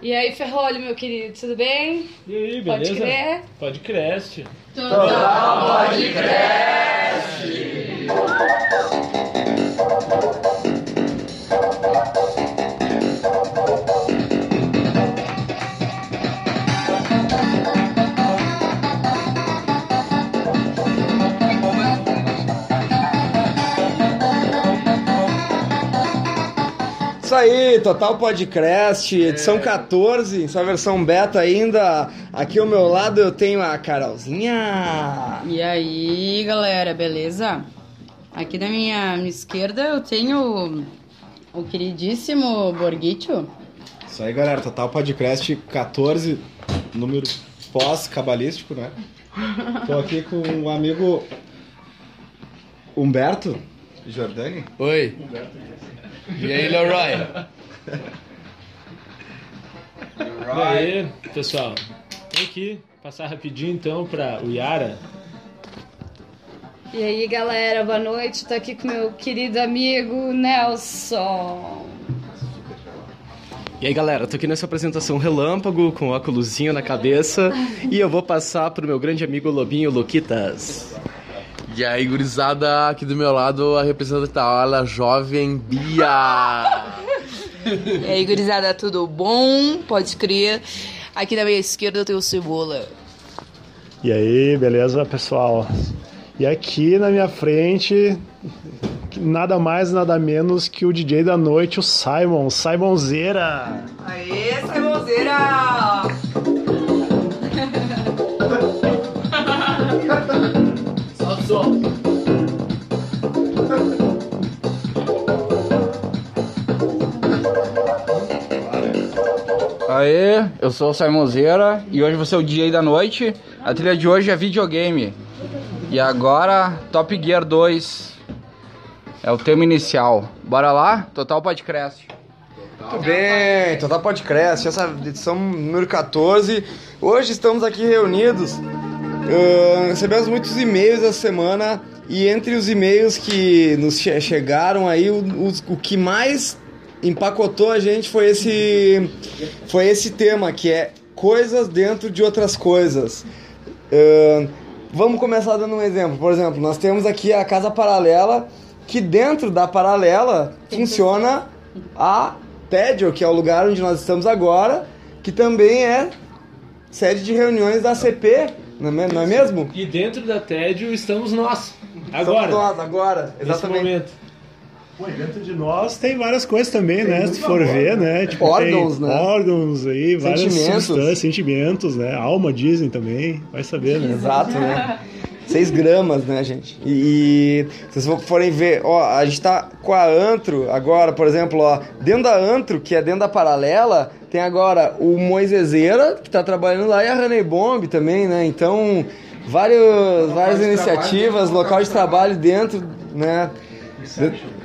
E aí, Ferrolho, meu querido, tudo bem? E aí, Pode beleza? crer? Pode crer. Isso aí, Total Podcast, edição 14, sua versão beta ainda. Aqui ao meu lado eu tenho a Carolzinha. E aí, galera, beleza? Aqui da minha, minha esquerda eu tenho o queridíssimo Borghicho. Isso aí, galera. Total Podcast 14, número pós-cabalístico, né? Tô aqui com o amigo Humberto Jordani. Oi. E aí, Leroy? E aí, pessoal? Vem aqui passar rapidinho então para o Yara. E aí, galera, boa noite. Tô aqui com meu querido amigo Nelson. E aí galera, tô aqui nessa apresentação relâmpago, com óculosinho na cabeça, e eu vou passar pro meu grande amigo Lobinho Luquitas. E aí, gurizada, aqui do meu lado, a representante jovem Bia. E aí, gurizada, tudo bom? Pode crer. Aqui da minha esquerda eu tenho o Cebola. E aí, beleza, pessoal? E aqui na minha frente, nada mais, nada menos que o DJ da noite, o Simon, Simonzeira. Aê, Simonzeira! Aê, eu sou o Simonzeira e hoje você é o DJ da noite. A trilha de hoje é videogame. E agora, Top Gear 2 é o tema inicial. Bora lá? Total Podcast. Muito bem, Total Podcast, essa edição número 14. Hoje estamos aqui reunidos. Ah, recebemos muitos e-mails essa semana e entre os e-mails que nos che- chegaram aí, o, os- o que mais empacotou a gente foi esse, foi esse tema que é coisas dentro de outras coisas. Ah, vamos começar dando um exemplo. Por exemplo, nós temos aqui a casa paralela, que dentro da paralela funciona a Tédio, que é o lugar onde nós estamos agora, que também é sede de reuniões da CP, não é, não é mesmo? E dentro da Tédio estamos nós. Estamos Agora. nós, agora, exatamente. Pô, dentro de nós tem várias coisas também, né? Se for ver, né? Tipo, Órgãos, tem né? órgãos aí, várias Sentimentos. substâncias, sentimentos, né? Alma dizem também, vai saber, né? Exato, né? 6 gramas, né, gente? E, e se vocês forem ver, ó, a gente tá com a Antro agora, por exemplo, ó, dentro da Antro, que é dentro da paralela, tem agora o Moisezeira, que tá trabalhando lá, e a Honey Bomb também, né? Então, vários, várias iniciativas, local de trabalho dentro, né? Inception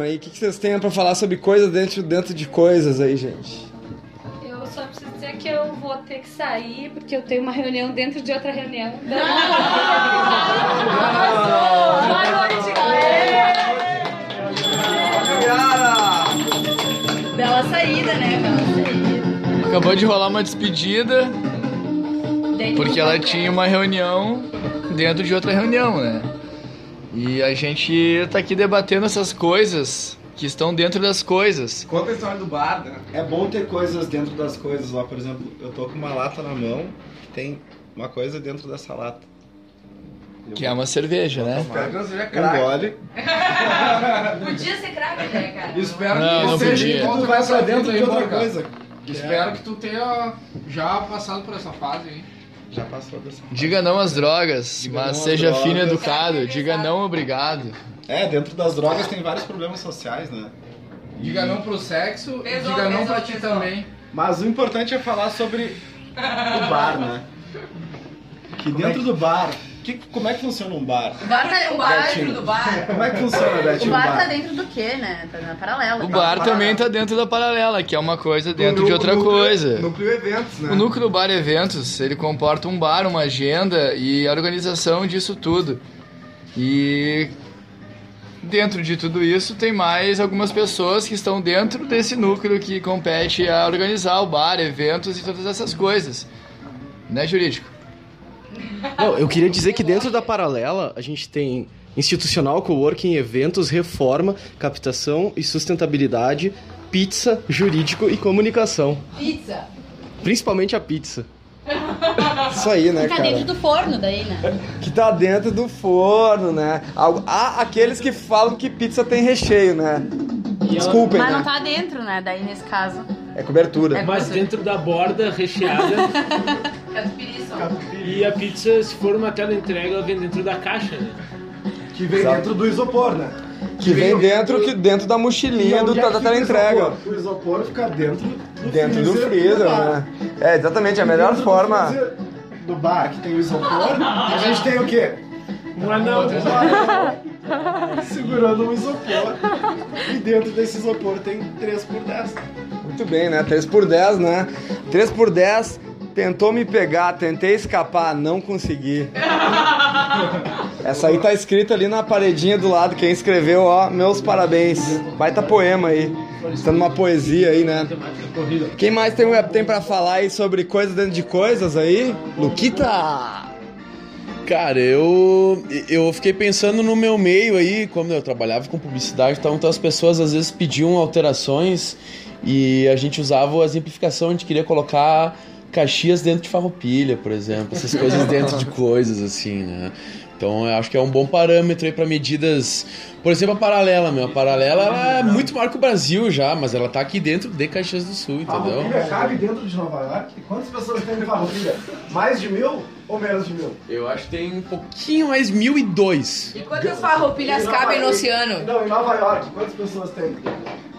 aí. O que, que vocês têm pra falar sobre coisas dentro, dentro de coisas aí, gente? Eu só preciso dizer que eu vou ter que sair porque eu tenho uma reunião dentro de outra reunião. Boa noite, galera! Bela saída, né? Bela saída. Acabou de rolar uma despedida, Dentro porque ela tinha uma reunião dentro de outra reunião, né? E a gente tá aqui debatendo essas coisas que estão dentro das coisas. Conta a história do bar, né? É bom ter coisas dentro das coisas lá, por exemplo, eu tô com uma lata na mão que tem uma coisa dentro dessa lata. Eu Que é vou uma cerveja, né? Espero que não seja um craque. gole. Podia ser craque, né, cara? Espero Não, que não seja podia. igual Tu tu vai pra dentro de outra coisa. Espero que tu tenha já passado por essa fase aí. Já passou dessa. Diga não às drogas, Diga mas seja fino e drogas. educado. Diga não obrigado. É, dentro das drogas tem vários problemas sociais, né? Diga não pro sexo e Pesou, diga não pesou, pra ti pesou. também. Mas o importante é falar sobre o bar, né? Que dentro do bar, que, como é que funciona um bar? O bar tá, o bar tá Betinho. dentro do bar. Como é que funciona, O Betinho? bar tá dentro do quê, né? Tá na paralela. O bar também tá dentro da paralela, que é uma coisa dentro O de outra núcleo- coisa. Núcleo eventos, né? O núcleo bar eventos, ele comporta um bar, uma agenda e a organização disso tudo. E dentro de tudo isso, tem mais algumas pessoas que estão dentro desse núcleo que compete a organizar o bar, eventos e todas essas coisas. Né, jurídico? Não, eu queria dizer que dentro da paralela a gente tem institucional, coworking, eventos, reforma, captação e sustentabilidade, pizza, jurídico e comunicação. Pizza. Principalmente a pizza. Isso aí, né, Tá cara? dentro do forno daí, né? Que tá dentro do forno, né? Há aqueles que falam que pizza tem recheio, né? Desculpem, Mas não né? tá dentro, né? Daí nesse caso. É cobertura. Mas dentro da borda recheada. e a pizza, se for uma tela entrega, ela vem dentro da caixa, né? Que vem Exato. dentro do isopor, né? Que vem dentro, que, dentro da mochilinha do, é da tela entrega. O isopor fica dentro do Dentro do freezer freezer, bar. né? É, exatamente, a melhor do forma. freezer Do bar que tem o isopor, a gente tem o quê? Um anão. Segurando um isopor. E dentro desse isopor tem 3 por 10. Muito bem, né? 3 por 10, né? 3 por 10 tentou me pegar, tentei escapar, não consegui. Essa aí tá escrita ali na paredinha do lado, quem escreveu, ó, meus parabéns. Baita poema aí. Está numa poesia aí, né? Quem mais tem, tem pra falar aí sobre coisas dentro de coisas aí? Luquita! Cara, eu eu fiquei pensando no meu meio aí, como eu trabalhava com publicidade, e tal, então as pessoas às vezes pediam alterações e a gente usava a exemplificação, a gente queria colocar Caxias dentro de Farroupilha, por exemplo, essas coisas dentro de coisas assim, né? Então eu acho que é um bom parâmetro aí para medidas, por exemplo, a paralela, meu, a paralela ela é muito maior que o Brasil já, mas ela tá aqui dentro de Caxias do Sul, entendeu? Farroupilha cabe dentro de Nova York? Quantas pessoas tem em Farroupilha? Mais de mil ou menos de mil? Eu acho que tem um pouquinho mais mil e dois. E quantas farroupilhas cabem no oceano? Não, em Nova York, quantas pessoas tem?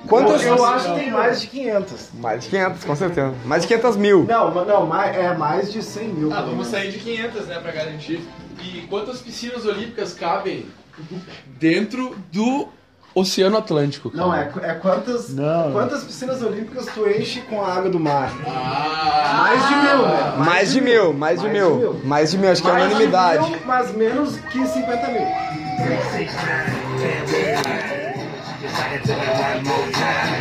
Quantas- Eu acho que tem mais de 500. Mais de 500, com certeza. Mais de 500 mil. Não, mas não, mais, é mais de 100 mil. Ah, vamos sair de 500, né, pra garantir. E quantas piscinas olímpicas cabem Dentro do Oceano Atlântico. cara. Não, é, é quantas, quantas piscinas olímpicas tu enche com a água do mar? Ah, mais de mil, né? Mais de mil, mais de mil. Mais de mil, acho que é Mais de unanimidade. mil, mas menos que 50 mil. seconds in it one more time.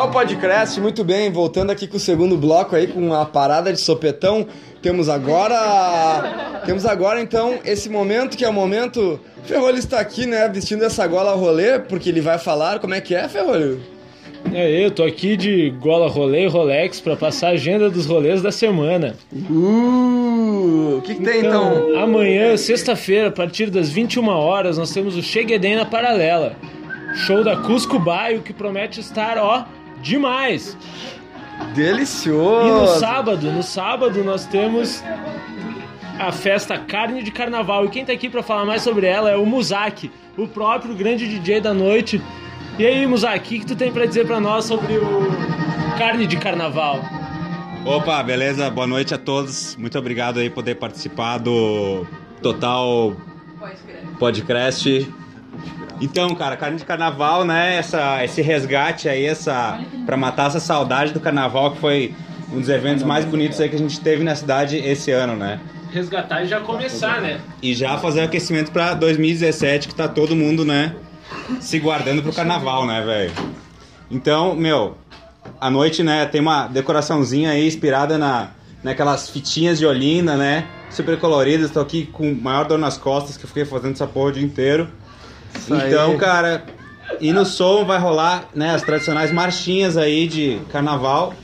Total Podcast, muito bem. Voltando aqui com o segundo bloco aí, com a parada de sopetão. Temos agora. Temos agora então esse momento que é o momento. Ferrolho está aqui, né? Vestindo essa gola rolê, porque ele vai falar como é que é, Ferrolho? É, eu tô aqui de gola rolê Rolex pra passar a agenda dos rolês da semana. Uh, o que, que tem então? Amanhã, sexta-feira, a partir das 21 horas, nós temos o Cheguedem na Paralela. Show da Cusco Baio que promete estar, ó, demais. Delicioso. E no sábado, no sábado nós temos a festa Carne de Carnaval. E quem tá aqui pra falar mais sobre ela é o Muzaki, o próprio grande DJ da noite. E aí, Muzaki, o que, que tu tem pra dizer pra nós sobre o Carne de Carnaval? Opa, beleza? Boa noite a todos. Muito obrigado aí por poder participar do Total Podcast. Então, cara, carne de carnaval, né? Essa, esse resgate aí, essa para matar essa saudade do carnaval que foi um dos eventos mais bonitos aí que a gente teve na cidade esse ano, né? Resgatar e já começar, né? E já fazer o aquecimento pra 2017 que tá todo mundo, né, se guardando pro carnaval, né, velho? Então, meu, à noite, né, tem uma decoraçãozinha aí inspirada na naquelas fitinhas de Olinda, né? Super coloridas. Tô aqui com maior dor nas costas que eu fiquei fazendo essa porra o dia inteiro. Então, cara, e no som vai rolar, né, as tradicionais marchinhas aí de carnaval.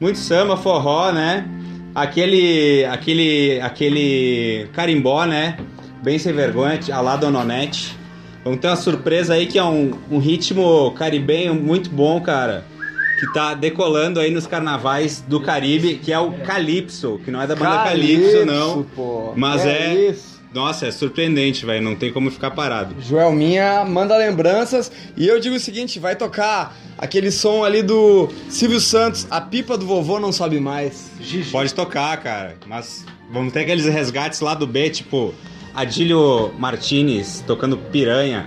Muito samba, forró, né? Aquele aquele aquele carimbó, né? Bem sem vergonha, a lá Dononete. Vamos ter uma surpresa aí que é um, um ritmo caribenho muito bom, cara. Que tá decolando aí nos carnavais do Caribe, que é o Calypso, que não é da banda Calypso, Calypso, não. pô. Mas É é. Nossa, é surpreendente, velho. Não tem como ficar parado. Joelminha manda lembranças. E eu digo o seguinte: vai tocar aquele som ali do Silvio Santos, a pipa do vovô não sobe mais. Pode tocar, cara. Mas vamos ter aqueles resgates lá do B, tipo Adílio Martinez tocando piranha.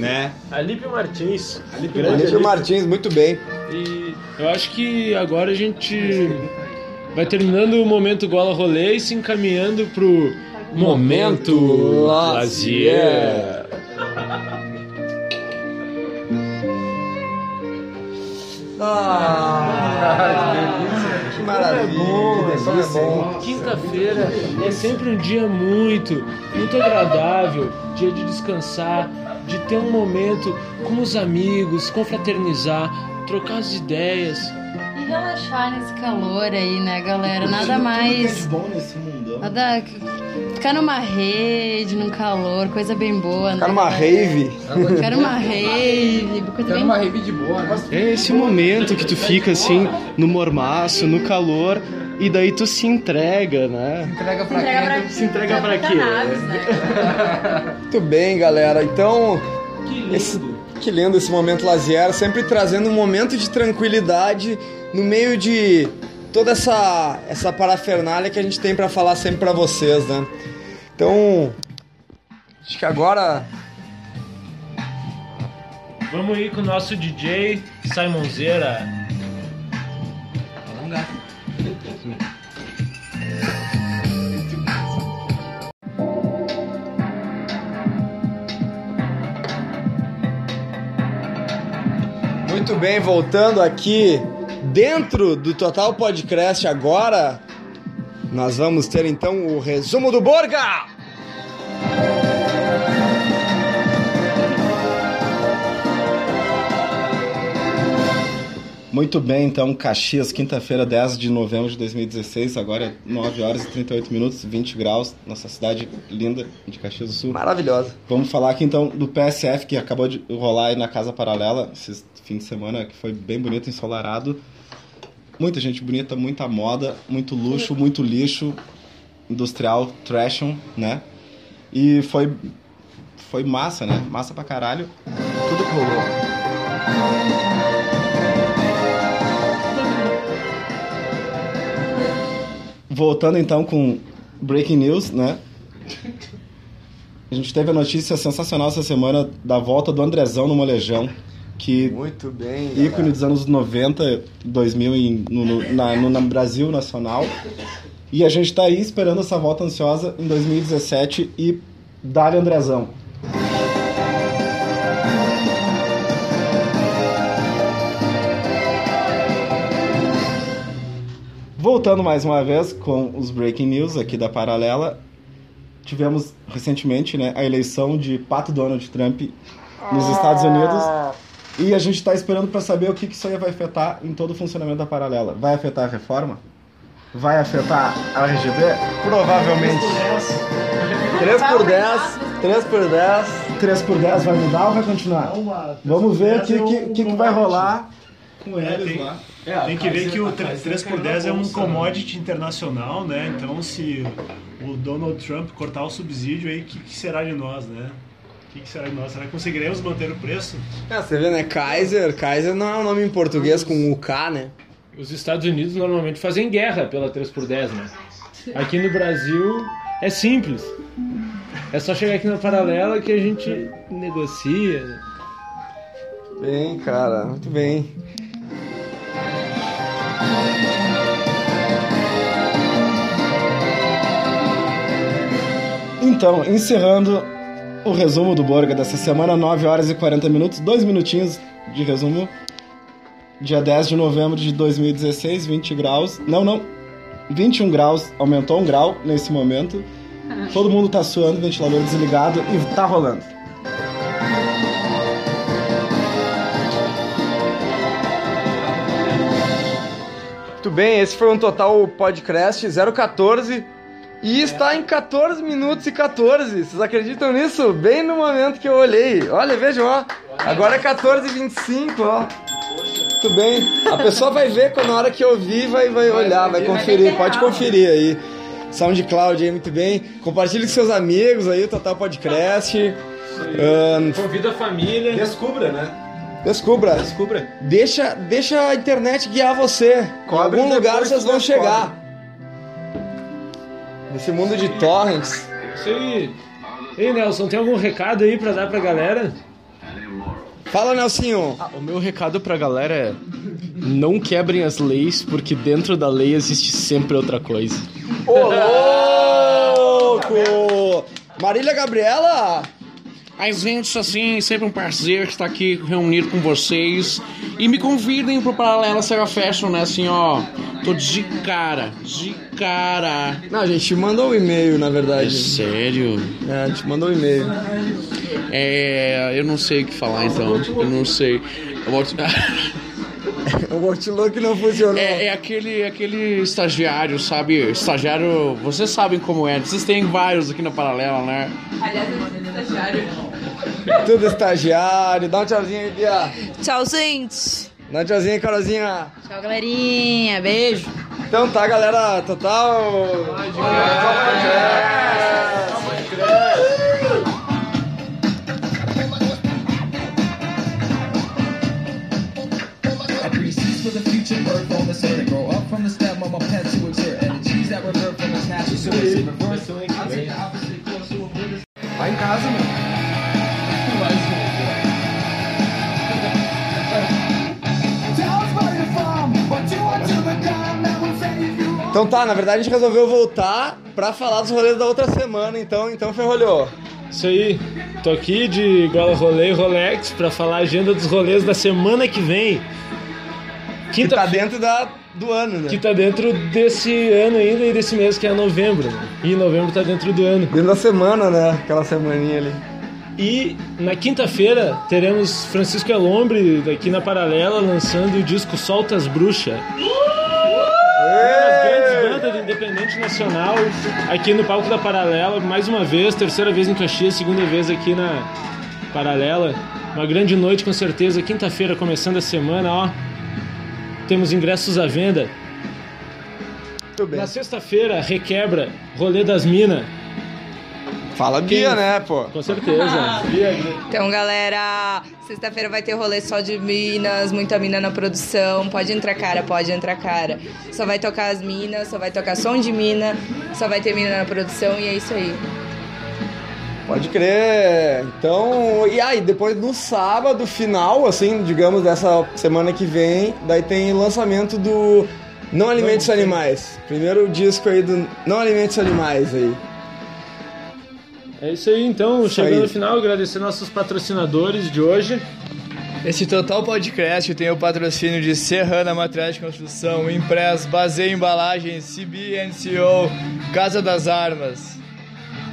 né? Alipe Martins. Alípio Martins, muito bem. E eu acho que agora a gente vai terminando o momento Gola Rolê e se encaminhando pro momento lazier. Ah, que maravilha. É bom, que é bom, é hein? bom. Quinta-feira é sempre um dia muito, muito agradável, dia de descansar, de ter um momento com os amigos, confraternizar, trocar as ideias. E relaxar nesse calor aí, né, galera? Nada mais. bom nesse mundão. Nada. Ficar numa rede, num calor, coisa bem boa, Ficar né? numa rave. Ficar numa rave, coisa bem numa rave de boa, né? É esse momento que tu fica assim, no mormaço, no calor, e daí tu se entrega, né? Entrega pra Entrega pra- quem? Se entrega pra quê? né? Muito bem, galera. Então, esse, que lindo esse momento lazier, sempre trazendo um momento de tranquilidade no meio de toda essa essa parafernália que a gente tem pra falar sempre pra vocês, né? Então, acho que agora Vamos ir com o nosso DJ Simonzeira. Muito bem, voltando aqui dentro do Total Podcast agora, nós vamos ter então o resumo do Borga! Muito bem, então, Caxias, quinta-feira, 10 de novembro de 2016, agora é 9 horas e 38 minutos, 20 graus, nossa cidade linda de Caxias do Sul. Maravilhosa. Vamos falar aqui então do PSF que acabou de rolar aí na Casa Paralela esse fim de semana, que foi bem bonito, ensolarado. Muita gente bonita, muita moda, muito luxo, muito lixo, industrial, trashon, né? E foi foi massa, né? Massa pra caralho. Tudo que rolou. Voltando então com Breaking News, né? A gente teve a notícia sensacional essa semana da volta do Andrezão no Molejão, que Muito bem. ícone galera. dos anos 90, 2000 em, no, no, na, no, Brasil Nacional. E a gente tá aí esperando essa volta ansiosa em 2017 e Dali Andrezão. Voltando mais uma vez com os breaking news aqui da Paralela, tivemos recentemente né, a eleição de Pato Donald Trump nos Estados Unidos e a gente está esperando para saber o que, que isso aí vai afetar em todo o funcionamento da Paralela. Vai afetar a reforma? Vai afetar a RGB? Provavelmente. 3 por 10, 3 por 10. 3 por 10 vai mudar ou vai continuar? Vamos ver o que, que, que, que vai rolar com É, eles tem- lá. Tem que ver que o 3x10 é um commodity internacional, né? Então, se o Donald Trump cortar o subsídio, aí o que, que será de nós, né? O que, que será de nós? Será que conseguiremos manter o preço? Ah, você vê, né? Kaiser. Kaiser não é um nome em português com o K, né? Os Estados Unidos normalmente fazem guerra pela 3x10, né? Aqui no Brasil é simples. É só chegar aqui na paralela que a gente negocia. né? Bem, cara, muito bem. Então, encerrando o resumo do Borga dessa semana, 9 horas e 40 minutos, dois minutinhos de resumo. Dia 10 de novembro de 2016, 20 graus. Não, não. 21 graus, aumentou um grau nesse momento. Todo mundo tá suando, ventilador desligado e tá rolando. Muito bem, esse foi um total podcast 014 e está em 14 minutos e 14. Vocês acreditam nisso? Bem no momento que eu olhei. Olha, vejam, ó. Agora é 14 e 25, ó. Muito bem. A pessoa vai ver quando na hora que eu vi, vai, vai olhar, vai conferir. Pode conferir aí. SoundCloud aí, muito bem. Compartilhe com seus amigos aí, o Total Podcast. Ahn, Convida a família. Descubra, né? Descubra. Descubra. Deixa, deixa a internet guiar você. Cobre em algum lugar vocês vão chegar. Nesse mundo de torrents. Isso aí. Ei, Nelson, tem algum recado aí pra dar pra galera? Fala, Nelsinho. Ah, o meu recado pra galera é: não quebrem as leis, porque dentro da lei existe sempre outra coisa. Ô, louco! Marília Gabriela? Ai, gente, assim, sempre um prazer estar aqui reunido com vocês. E me convidem pro Paralela Sega Fashion, né? Assim, ó. Tô de cara, de cara. Não, a gente mandou um e-mail, na verdade. É sério? É, a gente mandou um e-mail. É. Eu não sei o que falar então. Eu não sei. Eu vou... o Outlook não funcionou. É, é aquele, aquele estagiário, sabe? Estagiário, vocês sabem como é. Vocês têm vários aqui na paralela, né? Aliás, eu estagiário. Tudo estagiário. Dá um tchauzinho aí, Bia. Tchau, gente. Dá um tchauzinho aí, Carolzinha. Tchau, galerinha. Beijo. Então tá, galera. Total. I breathe seeds for the future, birth on the earth, and grow up from the my pen to exert energies that revert from its natural source. In reverse, Então tá, na verdade a gente resolveu voltar pra falar dos rolês da outra semana, então, então ferrolhou. Isso aí, tô aqui de Gola Rolê e Rolex pra falar a agenda dos rolês da semana que vem. Que tá dentro da, do ano, né? Que tá dentro desse ano ainda e desse mês que é novembro. né? E novembro tá dentro do ano. Dentro da semana, né? Aquela semaninha ali. E na quinta-feira teremos Francisco Elombre daqui na Paralela lançando o disco Soltas Bruxa. Uma Independente Nacional aqui no palco da Paralela, mais uma vez, terceira vez em Caxias, segunda vez aqui na Paralela. Uma grande noite com certeza, quinta-feira começando a semana, ó. Temos ingressos à venda. Na sexta-feira, requebra, rolê das minas. Fala Bia, Quem- né, pô? Com certeza. Bia, Então, galera, sexta-feira vai ter rolê só de minas, muita mina na produção. Pode entrar cara, pode entrar cara. Só vai tocar as minas, só vai tocar som de mina, só vai ter mina na produção e é isso aí. Pode crer. Então, e aí, depois no sábado, final, assim, digamos, dessa semana que vem, daí tem lançamento do Não Alimente os Animais. Primeiro disco aí do Não Alimente os Animais aí. É isso aí, então, Isso chegando aí. no final, agradecer nossos patrocinadores de hoje. Esse Total Podcast tem o patrocínio de Serrana Materiais de Construção, Impress, Baseia Embalagens, CBNCO, Casa das Armas.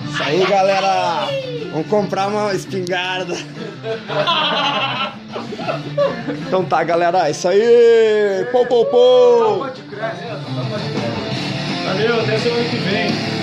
Isso aí, galera. Vamos comprar uma espingarda. Então tá, galera. É isso aí. Pou, pou, pou. Valeu, até semana que vem.